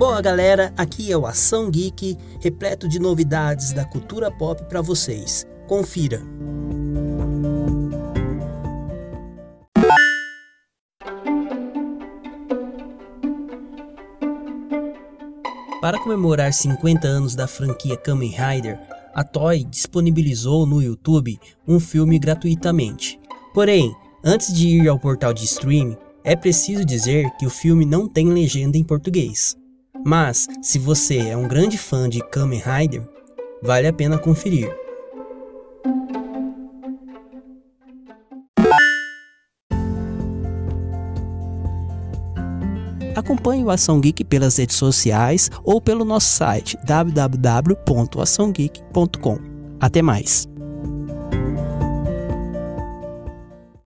Boa galera, aqui é o Ação Geek, repleto de novidades da cultura pop para vocês. Confira. Para comemorar 50 anos da franquia Kamen Rider, a Toy disponibilizou no YouTube um filme gratuitamente. Porém, antes de ir ao portal de streaming, é preciso dizer que o filme não tem legenda em português. Mas, se você é um grande fã de Kamen Rider, vale a pena conferir. Acompanhe o Ação Geek pelas redes sociais ou pelo nosso site www.açãogeek.com. Até mais!